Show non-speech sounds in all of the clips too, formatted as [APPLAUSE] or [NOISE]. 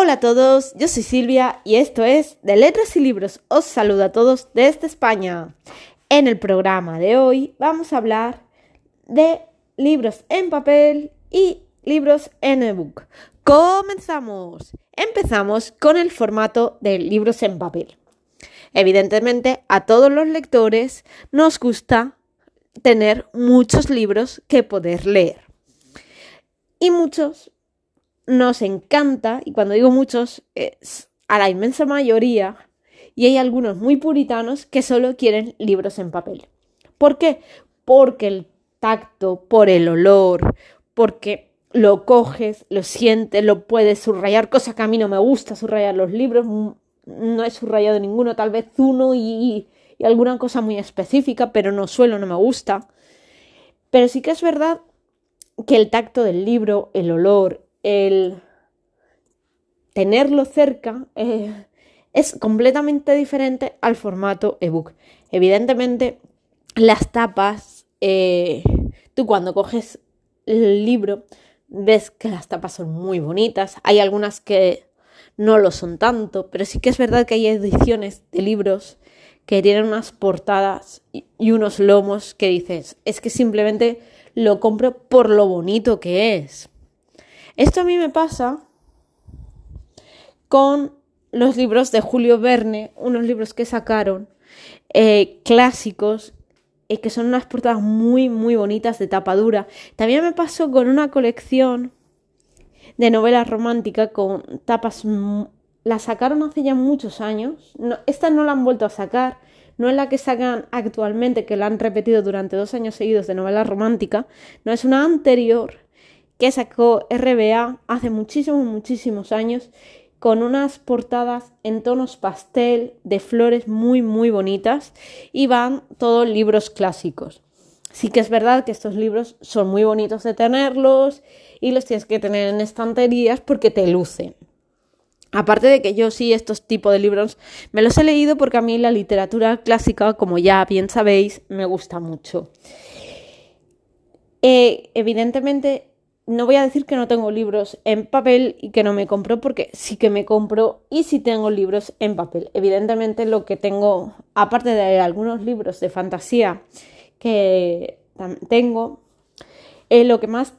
Hola a todos, yo soy Silvia y esto es De Letras y Libros. Os saludo a todos desde España. En el programa de hoy vamos a hablar de libros en papel y libros en ebook. Comenzamos. Empezamos con el formato de libros en papel. Evidentemente, a todos los lectores nos gusta tener muchos libros que poder leer. Y muchos nos encanta, y cuando digo muchos, es a la inmensa mayoría, y hay algunos muy puritanos que solo quieren libros en papel. ¿Por qué? Porque el tacto, por el olor, porque lo coges, lo sientes, lo puedes subrayar, cosa que a mí no me gusta subrayar los libros, no he subrayado ninguno, tal vez uno y, y alguna cosa muy específica, pero no suelo, no me gusta. Pero sí que es verdad que el tacto del libro, el olor, el tenerlo cerca eh, es completamente diferente al formato ebook. Evidentemente, las tapas, eh, tú cuando coges el libro ves que las tapas son muy bonitas, hay algunas que no lo son tanto, pero sí que es verdad que hay ediciones de libros que tienen unas portadas y unos lomos que dices, es que simplemente lo compro por lo bonito que es. Esto a mí me pasa con los libros de Julio Verne, unos libros que sacaron eh, clásicos y que son unas portadas muy, muy bonitas de tapadura. También me pasó con una colección de novela romántica con tapas. La sacaron hace ya muchos años. esta no la han vuelto a sacar. No es la que sacan actualmente, que la han repetido durante dos años seguidos de novela romántica. No es una anterior que sacó RBA hace muchísimos, muchísimos años con unas portadas en tonos pastel de flores muy, muy bonitas y van todos libros clásicos. Sí que es verdad que estos libros son muy bonitos de tenerlos y los tienes que tener en estanterías porque te lucen. Aparte de que yo sí estos tipos de libros me los he leído porque a mí la literatura clásica, como ya bien sabéis, me gusta mucho. Eh, evidentemente no voy a decir que no tengo libros en papel y que no me compro, porque sí que me compro y sí tengo libros en papel. Evidentemente lo que tengo, aparte de algunos libros de fantasía que tengo, eh, lo que más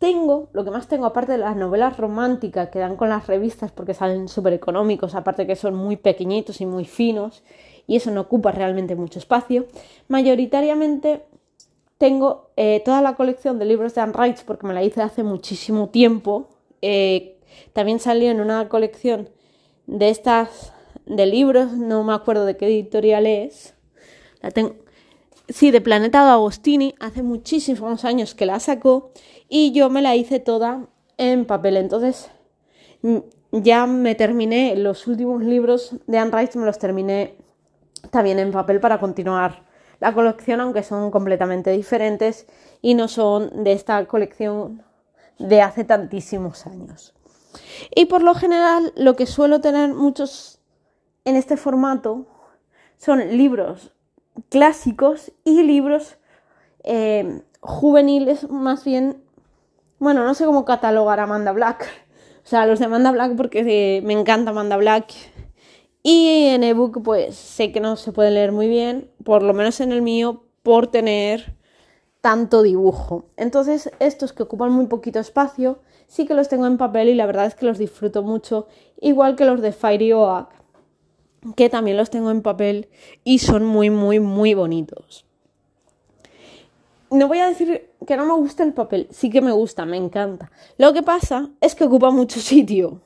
tengo, lo que más tengo, aparte de las novelas románticas que dan con las revistas porque salen súper económicos, aparte que son muy pequeñitos y muy finos, y eso no ocupa realmente mucho espacio, mayoritariamente tengo eh, toda la colección de libros de Anne Rice porque me la hice hace muchísimo tiempo. Eh, también salió en una colección de estas de libros, no me acuerdo de qué editorial es. La tengo. Sí, de Planeta de Agostini, hace muchísimos años que la sacó y yo me la hice toda en papel. Entonces, ya me terminé los últimos libros de Anne Rice, me los terminé también en papel para continuar la colección, aunque son completamente diferentes y no son de esta colección de hace tantísimos años. Y por lo general lo que suelo tener muchos en este formato son libros clásicos y libros eh, juveniles, más bien, bueno, no sé cómo catalogar a Amanda Black. O sea, los de Amanda Black porque eh, me encanta Amanda Black y en ebook, pues sé que no se puede leer muy bien, por lo menos en el mío, por tener tanto dibujo. Entonces, estos que ocupan muy poquito espacio, sí que los tengo en papel y la verdad es que los disfruto mucho, igual que los de Fairy Oak, que también los tengo en papel y son muy, muy, muy bonitos. No voy a decir que no me gusta el papel, sí que me gusta, me encanta. Lo que pasa es que ocupa mucho [LAUGHS] sitio.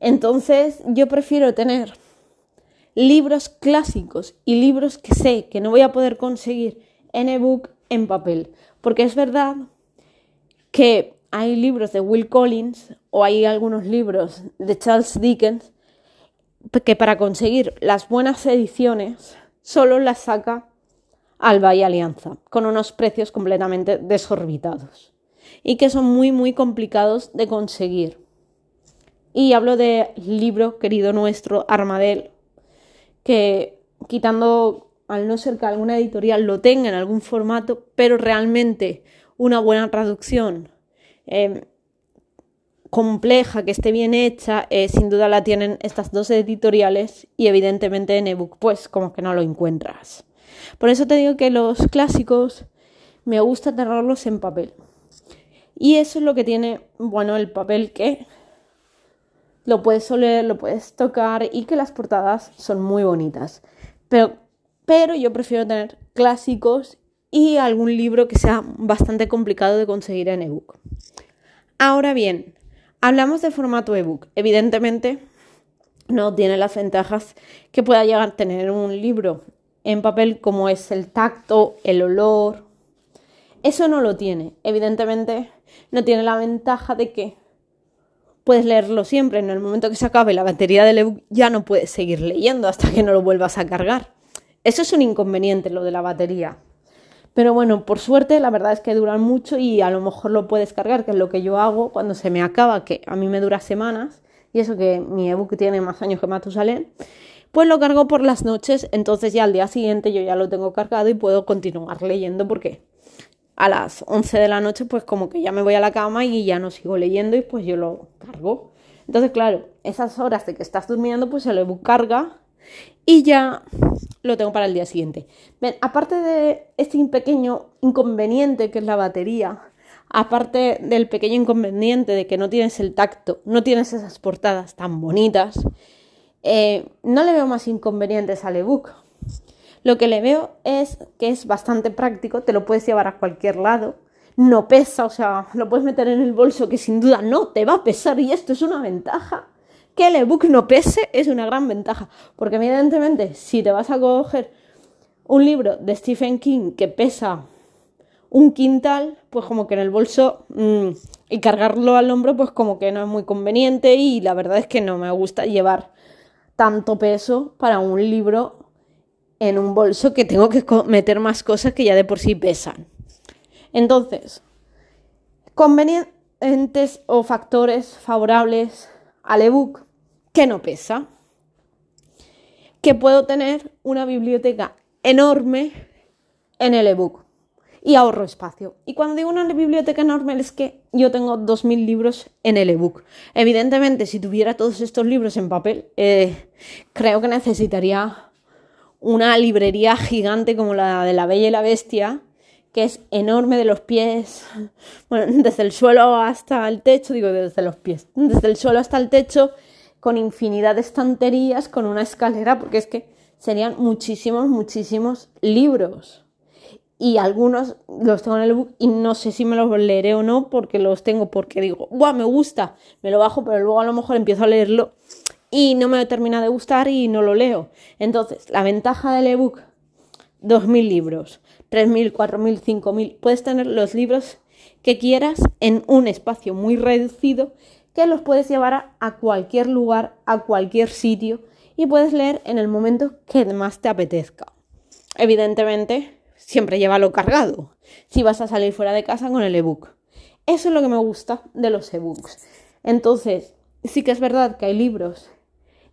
Entonces yo prefiero tener libros clásicos y libros que sé que no voy a poder conseguir en ebook en papel. Porque es verdad que hay libros de Will Collins o hay algunos libros de Charles Dickens que para conseguir las buenas ediciones solo las saca Alba y Alianza con unos precios completamente desorbitados y que son muy muy complicados de conseguir. Y hablo de libro querido nuestro, Armadel, que quitando, al no ser que alguna editorial lo tenga en algún formato, pero realmente una buena traducción, em, compleja, que esté bien hecha, eh, sin duda la tienen estas dos editoriales y evidentemente en ebook pues como que no lo encuentras. Por eso te digo que los clásicos me gusta tenerlos en papel. Y eso es lo que tiene, bueno, el papel que lo puedes oler, lo puedes tocar y que las portadas son muy bonitas. Pero, pero yo prefiero tener clásicos y algún libro que sea bastante complicado de conseguir en ebook. Ahora bien, hablamos de formato ebook. Evidentemente, no tiene las ventajas que pueda llegar a tener un libro en papel como es el tacto, el olor. Eso no lo tiene. Evidentemente, no tiene la ventaja de que puedes leerlo siempre. En el momento que se acabe la batería del ebook ya no puedes seguir leyendo hasta que no lo vuelvas a cargar. Eso es un inconveniente, lo de la batería. Pero bueno, por suerte la verdad es que duran mucho y a lo mejor lo puedes cargar, que es lo que yo hago cuando se me acaba, que a mí me dura semanas, y eso que mi ebook tiene más años que Matusalén, pues lo cargo por las noches, entonces ya al día siguiente yo ya lo tengo cargado y puedo continuar leyendo porque a las 11 de la noche pues como que ya me voy a la cama y ya no sigo leyendo y pues yo lo cargo. Entonces claro, esas horas de que estás durmiendo pues el ebook carga y ya lo tengo para el día siguiente. aparte de este pequeño inconveniente que es la batería, aparte del pequeño inconveniente de que no tienes el tacto, no tienes esas portadas tan bonitas, eh, no le veo más inconvenientes al ebook. Lo que le veo es que es bastante práctico, te lo puedes llevar a cualquier lado, no pesa, o sea, lo puedes meter en el bolso que sin duda no te va a pesar y esto es una ventaja. Que el ebook no pese es una gran ventaja, porque evidentemente si te vas a coger un libro de Stephen King que pesa un quintal, pues como que en el bolso mm, y cargarlo al hombro, pues como que no es muy conveniente y la verdad es que no me gusta llevar tanto peso para un libro en un bolso que tengo que meter más cosas que ya de por sí pesan. Entonces, convenientes o factores favorables al ebook que no pesa, que puedo tener una biblioteca enorme en el ebook y ahorro espacio. Y cuando digo una biblioteca enorme es que yo tengo 2.000 libros en el ebook. Evidentemente, si tuviera todos estos libros en papel, eh, creo que necesitaría una librería gigante como la de la Bella y la Bestia, que es enorme de los pies, [LAUGHS] bueno, desde el suelo hasta el techo, digo desde los pies, desde el suelo hasta el techo con infinidad de estanterías, con una escalera, porque es que serían muchísimos, muchísimos libros. Y algunos los tengo en el book y no sé si me los leeré o no, porque los tengo porque digo, ¡guau! Me gusta, me lo bajo, pero luego a lo mejor empiezo a leerlo y no me termina de gustar y no lo leo. Entonces, la ventaja del ebook, 2.000 libros, 3.000, 4.000, 5.000, puedes tener los libros que quieras en un espacio muy reducido que los puedes llevar a, cualquier lugar, a cualquier sitio y puedes leer en el momento que más te apetezca. Evidentemente, siempre llévalo cargado si vas a salir fuera de casa con el ebook. Eso es lo que me gusta de los ebooks. Entonces, sí que es verdad que hay libros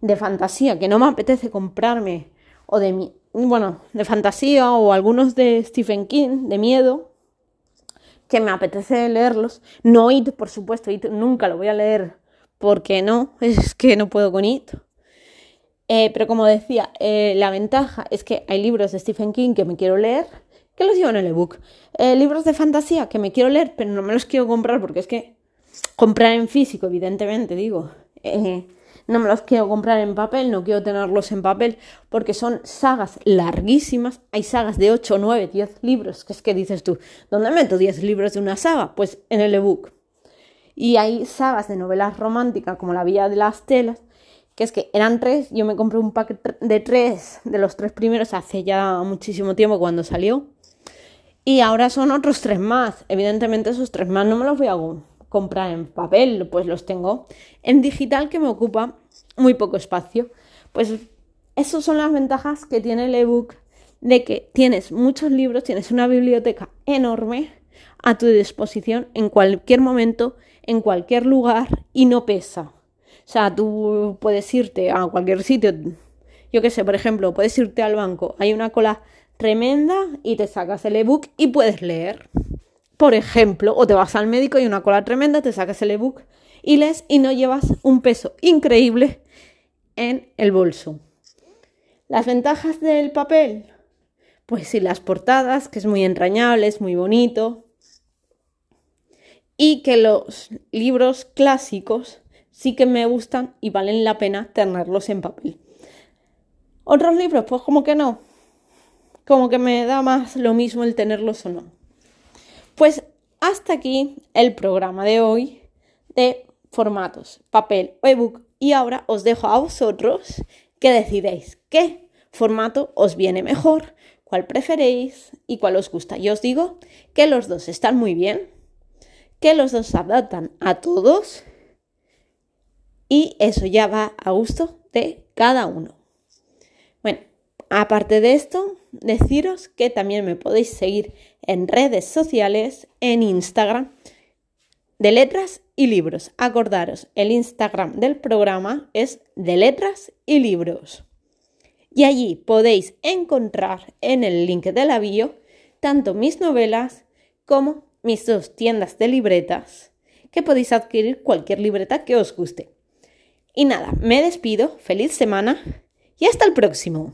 de fantasía que no me apetece comprarme o de bueno, de fantasía o algunos de Stephen King, de miedo, que me apetece leerlos. No It, por supuesto, It nunca lo voy a leer porque no, [LAUGHS] es que no puedo con It. Eh, pero como decía, eh, la ventaja es que hay libros de Stephen King que me quiero leer, que los llevo en el ebook. Eh, libros de fantasía que me quiero leer, pero no me los quiero comprar porque es que comprar en físico, evidentemente, digo, no me los quiero comprar en papel, no quiero tenerlos en papel, porque son sagas larguísimas. Hay sagas de 8, 9, 10 libros, que es que dices tú, ¿dónde meto 10 libros de una saga? Pues en el ebook. Y hay sagas de novelas románticas como La Villa de las Telas, que es que eran tres, yo me compré un pack de tres, de los tres primeros, hace ya muchísimo tiempo cuando salió. Y ahora son otros tres más. Evidentemente esos tres más no me los voy a comprar en papel, pues los tengo en digital que me ocupa muy poco espacio. Pues esas son las ventajas que tiene el ebook de que tienes muchos libros, tienes una biblioteca enorme a tu disposición en cualquier momento, en cualquier lugar y no pesa. O sea, tú puedes irte a cualquier sitio, yo qué sé, por ejemplo, puedes irte al banco, hay una cola tremenda y te sacas el ebook y puedes leer por ejemplo, o te vas al médico y una cola tremenda, te sacas el ebook y lees y no llevas un peso increíble en el bolso. Las ventajas del papel, pues sí, las portadas, que es muy entrañable, es muy bonito, y que los libros clásicos sí que me gustan y valen la pena tenerlos en papel. Otros libros, pues como que no, como que me da más lo mismo el tenerlos o no. Pues hasta aquí el programa de hoy de formatos, papel o ebook. Y ahora os dejo a vosotros que decidéis qué formato os viene mejor, cuál preferéis y cuál os gusta. Yo os digo que los dos están muy bien, que los dos se adaptan a todos y eso ya va a gusto de cada uno. Bueno, aparte de esto, deciros que también me podéis seguir en redes sociales, en Instagram, de letras y libros. Acordaros, el Instagram del programa es de letras y libros. Y allí podéis encontrar en el link de la bio tanto mis novelas como mis dos tiendas de libretas, que podéis adquirir cualquier libreta que os guste. Y nada, me despido, feliz semana y hasta el próximo.